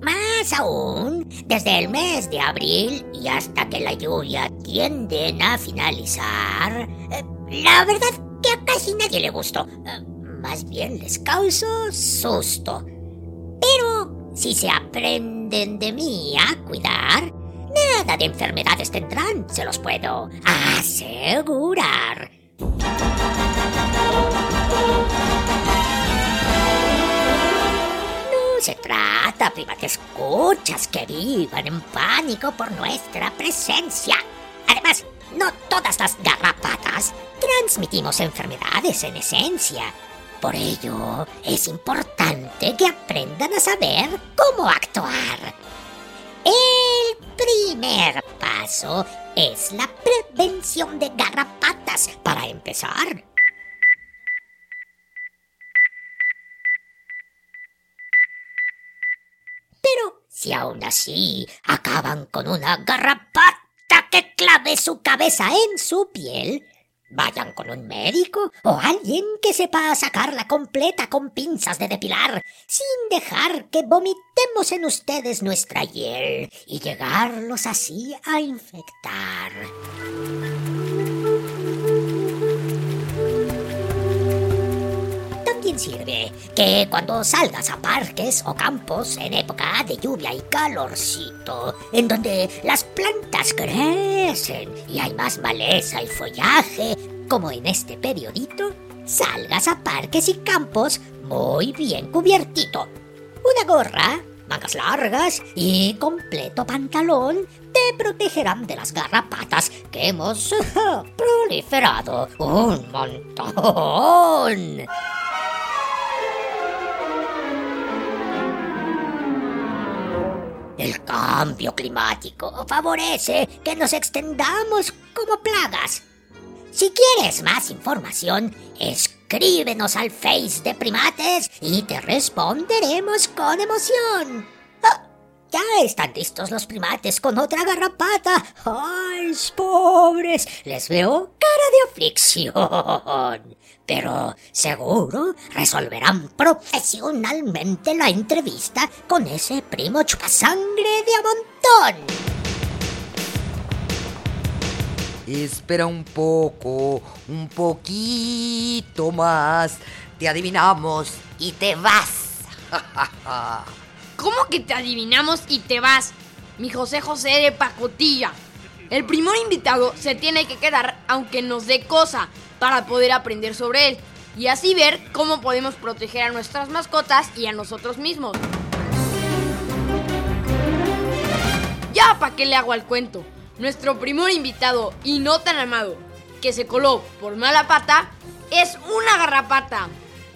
Más aún, desde el mes de abril y hasta que la lluvia tienden a finalizar, eh, la verdad que a casi nadie le gustó. Eh, Más bien les causó susto. Pero si se aprenden de mí a cuidar, nada de enfermedades tendrán, se los puedo asegurar. Se trata, private escuchas, que vivan en pánico por nuestra presencia. Además, no todas las garrapatas transmitimos enfermedades en esencia. Por ello, es importante que aprendan a saber cómo actuar. El primer paso es la prevención de garrapatas para empezar. Si aún así acaban con una garrapata que clave su cabeza en su piel, vayan con un médico o alguien que sepa sacarla completa con pinzas de depilar, sin dejar que vomitemos en ustedes nuestra hiel y llegarlos así a infectar. También sirve que cuando salgas a parques o campos en época de lluvia y calorcito, en donde las plantas crecen y hay más maleza y follaje, como en este periodito, salgas a parques y campos muy bien cubiertito. Una gorra, mangas largas y completo pantalón te protegerán de las garrapatas que hemos proliferado un montón. El cambio climático favorece que nos extendamos como plagas. Si quieres más información, escríbenos al Face de Primates y te responderemos con emoción. Ya están listos los primates con otra garrapata. ¡Ay, pobres! Les veo cara de aflicción. Pero seguro resolverán profesionalmente la entrevista con ese primo chupasangre de a montón. Espera un poco, un poquito más. Te adivinamos y te vas. ¿Cómo que te adivinamos y te vas? Mi José José de pacotilla. El primer invitado se tiene que quedar aunque nos dé cosa para poder aprender sobre él y así ver cómo podemos proteger a nuestras mascotas y a nosotros mismos. Ya, ¿para qué le hago al cuento? Nuestro primer invitado y no tan amado, que se coló por mala pata, es una garrapata.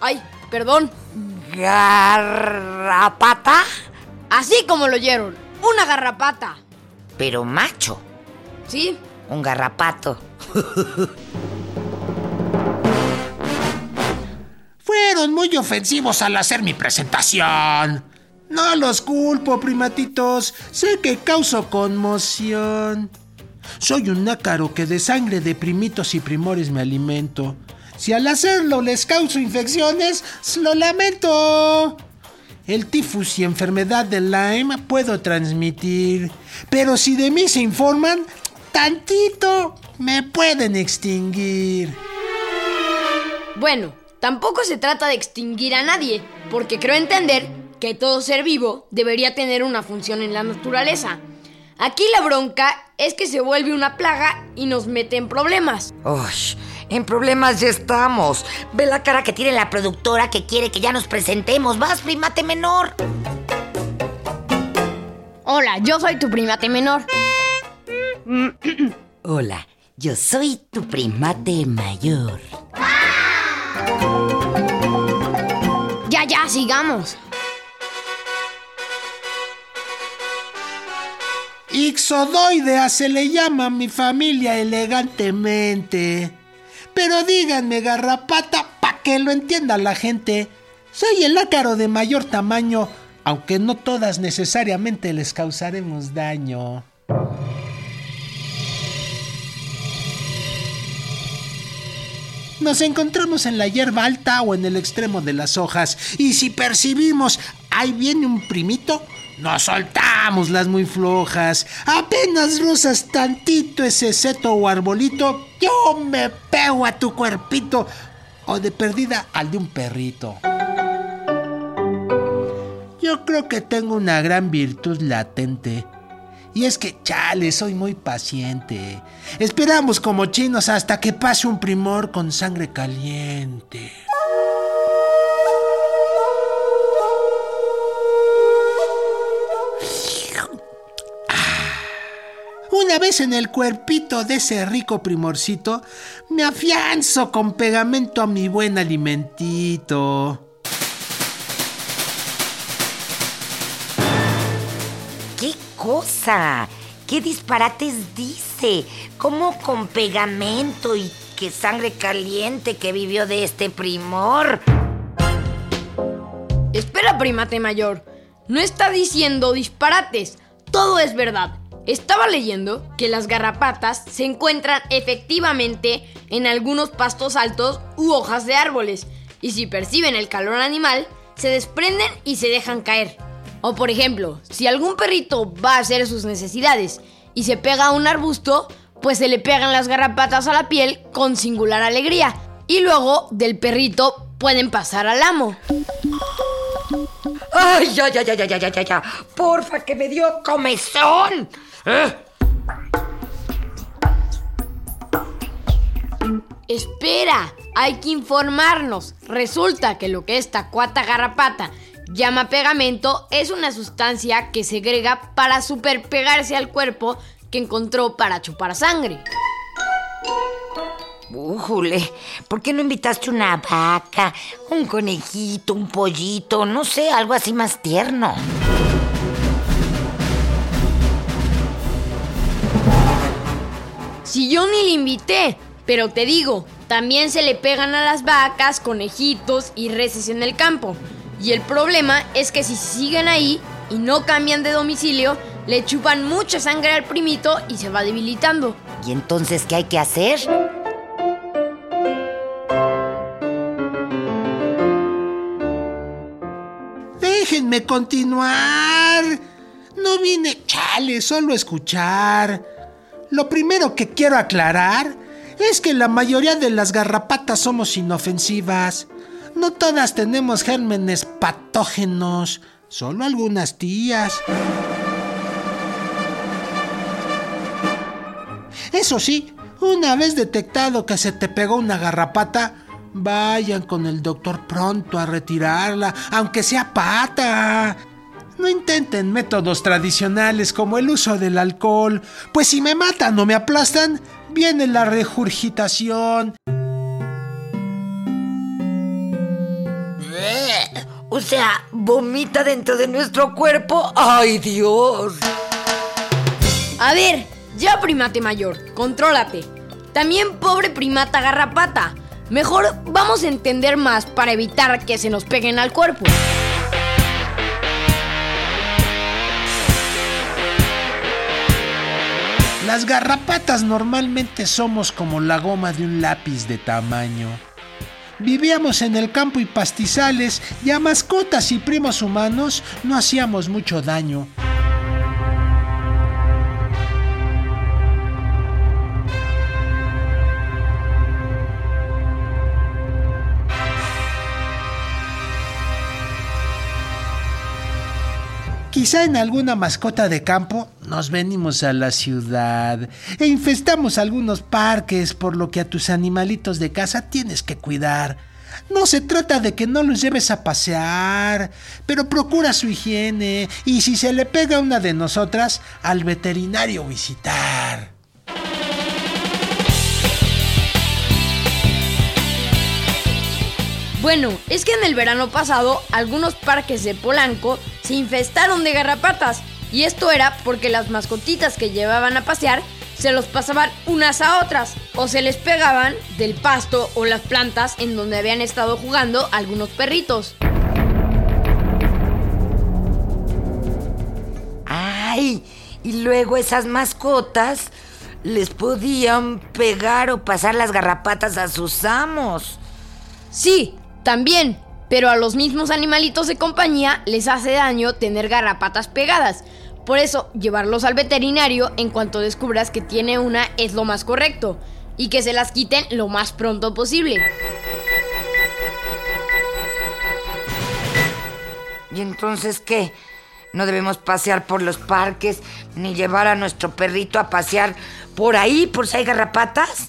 Ay, perdón. ¿Garrapata? Así como lo oyeron, una garrapata. Pero macho, ¿Sí? un garrapato. Fueron muy ofensivos al hacer mi presentación. No los culpo, primatitos. Sé que causo conmoción. Soy un nácaro que de sangre de primitos y primores me alimento. Si al hacerlo les causo infecciones, lo lamento. El tifus y enfermedad de Lyme puedo transmitir. Pero si de mí se informan, tantito me pueden extinguir. Bueno, tampoco se trata de extinguir a nadie, porque creo entender que todo ser vivo debería tener una función en la naturaleza. Aquí la bronca es que se vuelve una plaga y nos mete en problemas. Uy, en problemas ya estamos. Ve la cara que tiene la productora que quiere que ya nos presentemos. Vas, primate menor. Hola, yo soy tu primate menor. Hola, yo soy tu primate mayor. Ya, ya, sigamos. Ixodoidea se le llama a mi familia elegantemente. Pero díganme, garrapata, pa' que lo entienda la gente. Soy el ácaro de mayor tamaño, aunque no todas necesariamente les causaremos daño. Nos encontramos en la hierba alta o en el extremo de las hojas, y si percibimos ahí viene un primito, nos soltamos las muy flojas. Apenas rozas tantito ese seto o arbolito, yo me pego a tu cuerpito, o de perdida al de un perrito. Yo creo que tengo una gran virtud latente. Y es que, chale, soy muy paciente. Esperamos como chinos hasta que pase un primor con sangre caliente. Vez en el cuerpito de ese rico primorcito, me afianzo con pegamento a mi buen alimentito. ¿Qué cosa? ¿Qué disparates dice? ¿Cómo con pegamento y qué sangre caliente que vivió de este primor? Espera, primate mayor. No está diciendo disparates. Todo es verdad. Estaba leyendo que las garrapatas se encuentran efectivamente en algunos pastos altos u hojas de árboles, y si perciben el calor animal, se desprenden y se dejan caer. O por ejemplo, si algún perrito va a hacer sus necesidades y se pega a un arbusto, pues se le pegan las garrapatas a la piel con singular alegría, y luego del perrito pueden pasar al amo. ¡Ay, ya, ya, ya, ya, ya, ya, ya! ¡Porfa, que me dio comezón! ¿Eh? Espera, hay que informarnos. Resulta que lo que esta cuata garrapata llama pegamento es una sustancia que segrega para superpegarse al cuerpo que encontró para chupar sangre. Újule, ¿por qué no invitaste una vaca, un conejito, un pollito, no sé, algo así más tierno? Si yo ni le invité, pero te digo, también se le pegan a las vacas, conejitos y reses en el campo. Y el problema es que si siguen ahí y no cambian de domicilio, le chupan mucha sangre al primito y se va debilitando. ¿Y entonces qué hay que hacer? Déjenme continuar. No vine, chale, solo escuchar. Lo primero que quiero aclarar es que la mayoría de las garrapatas somos inofensivas. No todas tenemos gérmenes patógenos, solo algunas tías. Eso sí, una vez detectado que se te pegó una garrapata, vayan con el doctor pronto a retirarla, aunque sea pata. No intenten métodos tradicionales como el uso del alcohol, pues si me matan o me aplastan, viene la regurgitación. O sea, vomita dentro de nuestro cuerpo. ¡Ay, Dios! A ver, ya primate mayor, contrólate. También pobre primata garrapata. Mejor vamos a entender más para evitar que se nos peguen al cuerpo. Las garrapatas normalmente somos como la goma de un lápiz de tamaño. Vivíamos en el campo y pastizales y a mascotas y primos humanos no hacíamos mucho daño. Quizá en alguna mascota de campo nos venimos a la ciudad e infestamos algunos parques, por lo que a tus animalitos de casa tienes que cuidar. No se trata de que no los lleves a pasear, pero procura su higiene y si se le pega una de nosotras, al veterinario visitar. Bueno, es que en el verano pasado algunos parques de Polanco se infestaron de garrapatas y esto era porque las mascotitas que llevaban a pasear se los pasaban unas a otras o se les pegaban del pasto o las plantas en donde habían estado jugando algunos perritos. ¡Ay! Y luego esas mascotas les podían pegar o pasar las garrapatas a sus amos. Sí, también, pero a los mismos animalitos de compañía les hace daño tener garrapatas pegadas. Por eso, llevarlos al veterinario en cuanto descubras que tiene una es lo más correcto y que se las quiten lo más pronto posible. ¿Y entonces qué? No debemos pasear por los parques ni llevar a nuestro perrito a pasear por ahí por si hay garrapatas.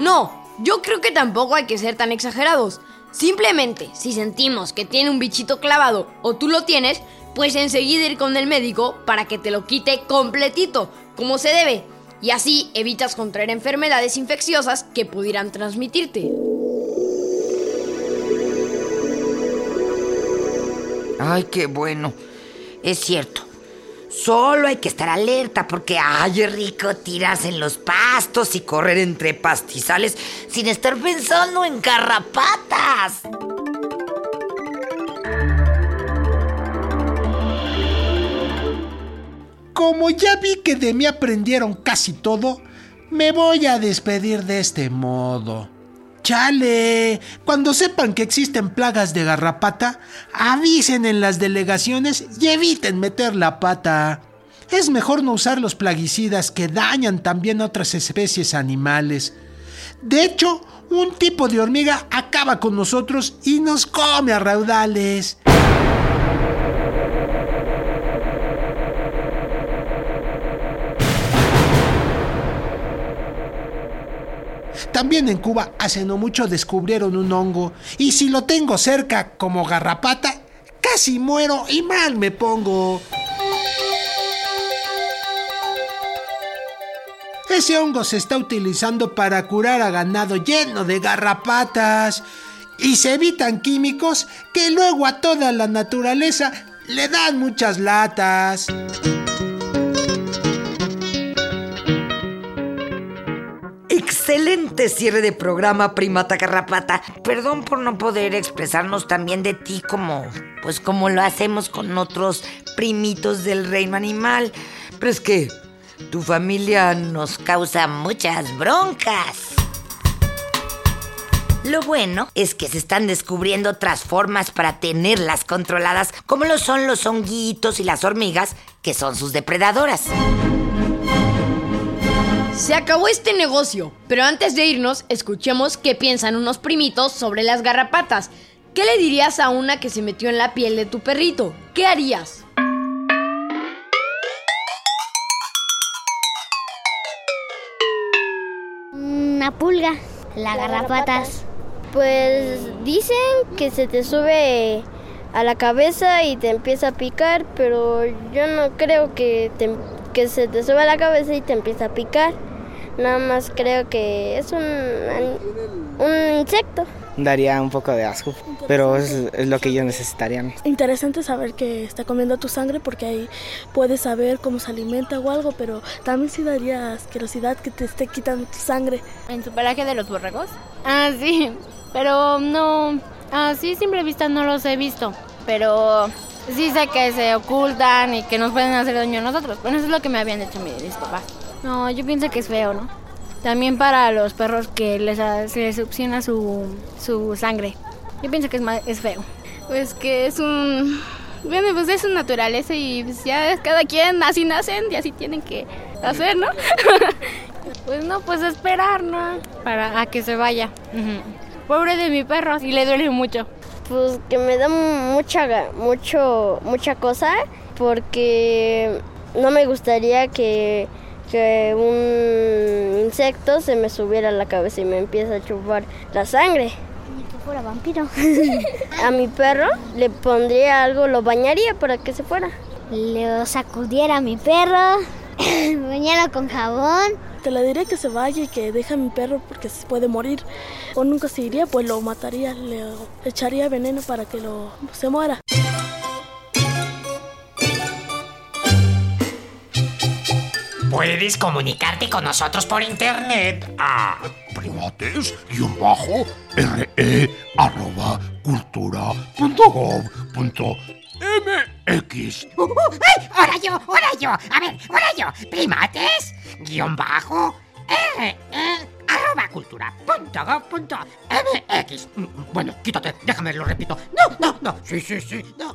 No, yo creo que tampoco hay que ser tan exagerados. Simplemente, si sentimos que tiene un bichito clavado o tú lo tienes, pues enseguida ir con el médico para que te lo quite completito, como se debe. Y así evitas contraer enfermedades infecciosas que pudieran transmitirte. Ay, qué bueno. Es cierto. Solo hay que estar alerta porque ay, rico tirarse en los pastos y correr entre pastizales sin estar pensando en garrapatas. Como ya vi que de mí aprendieron casi todo, me voy a despedir de este modo. Chale, cuando sepan que existen plagas de garrapata, avisen en las delegaciones y eviten meter la pata. Es mejor no usar los plaguicidas que dañan también otras especies animales. De hecho, un tipo de hormiga acaba con nosotros y nos come a raudales. También en Cuba hace no mucho descubrieron un hongo y si lo tengo cerca como garrapata, casi muero y mal me pongo. Ese hongo se está utilizando para curar a ganado lleno de garrapatas y se evitan químicos que luego a toda la naturaleza le dan muchas latas. Excelente cierre de programa, primata garrapata. Perdón por no poder expresarnos también de ti como, pues como lo hacemos con otros primitos del reino animal. Pero es que tu familia nos causa muchas broncas. Lo bueno es que se están descubriendo otras formas para tenerlas controladas, como lo son los honguitos y las hormigas, que son sus depredadoras. Se acabó este negocio, pero antes de irnos, escuchemos qué piensan unos primitos sobre las garrapatas. ¿Qué le dirías a una que se metió en la piel de tu perrito? ¿Qué harías? Una pulga, la garrapatas. Pues dicen que se te sube a la cabeza y te empieza a picar, pero yo no creo que, que se te sube a la cabeza y te empieza a picar. Nada más creo que es un, un insecto. daría un poco de asco, pero es, es lo que ellos necesitarían. Interesante saber que está comiendo tu sangre porque ahí puedes saber cómo se alimenta o algo, pero también sí daría asquerosidad que te esté quitando tu sangre. ¿En su pelaje de los borregos? Ah, sí, pero no, así simple vista no los he visto, pero sí sé que se ocultan y que nos pueden hacer daño a nosotros. Bueno, eso es lo que me habían dicho mis, mis papás. No, yo pienso que es feo, ¿no? También para los perros que les, ha- se les succiona su, su sangre. Yo pienso que es, ma- es feo. Pues que es un... Bueno, pues es su naturaleza y pues ya cada quien así nacen y así tienen que hacer, ¿no? Pues no, pues esperar, ¿no? Para a que se vaya. Pobre de mi perro, sí le duele mucho. Pues que me da mucha, ga- mucho, mucha cosa porque no me gustaría que, que un insecto se me subiera a la cabeza y me empiece a chupar la sangre. Ni que fuera vampiro. A mi perro le pondría algo, lo bañaría para que se fuera. Le sacudiera a mi perro, bañarlo con jabón Te le diré que se vaya y que deje a mi perro porque se puede morir. O nunca se iría, pues lo mataría, le echaría veneno para que lo se muera. Puedes comunicarte con nosotros por internet a primates bajo re arroba cultura punto gov punto mx. Uh, uh, ¡Ay! ¡Ahora yo! ¡Ahora yo! A ver, ahora yo. Primates guion bajo re arroba cultura punto gov punto mx. Mm, bueno, quítate, déjame, lo repito. No, no, no. Sí, sí, sí. No.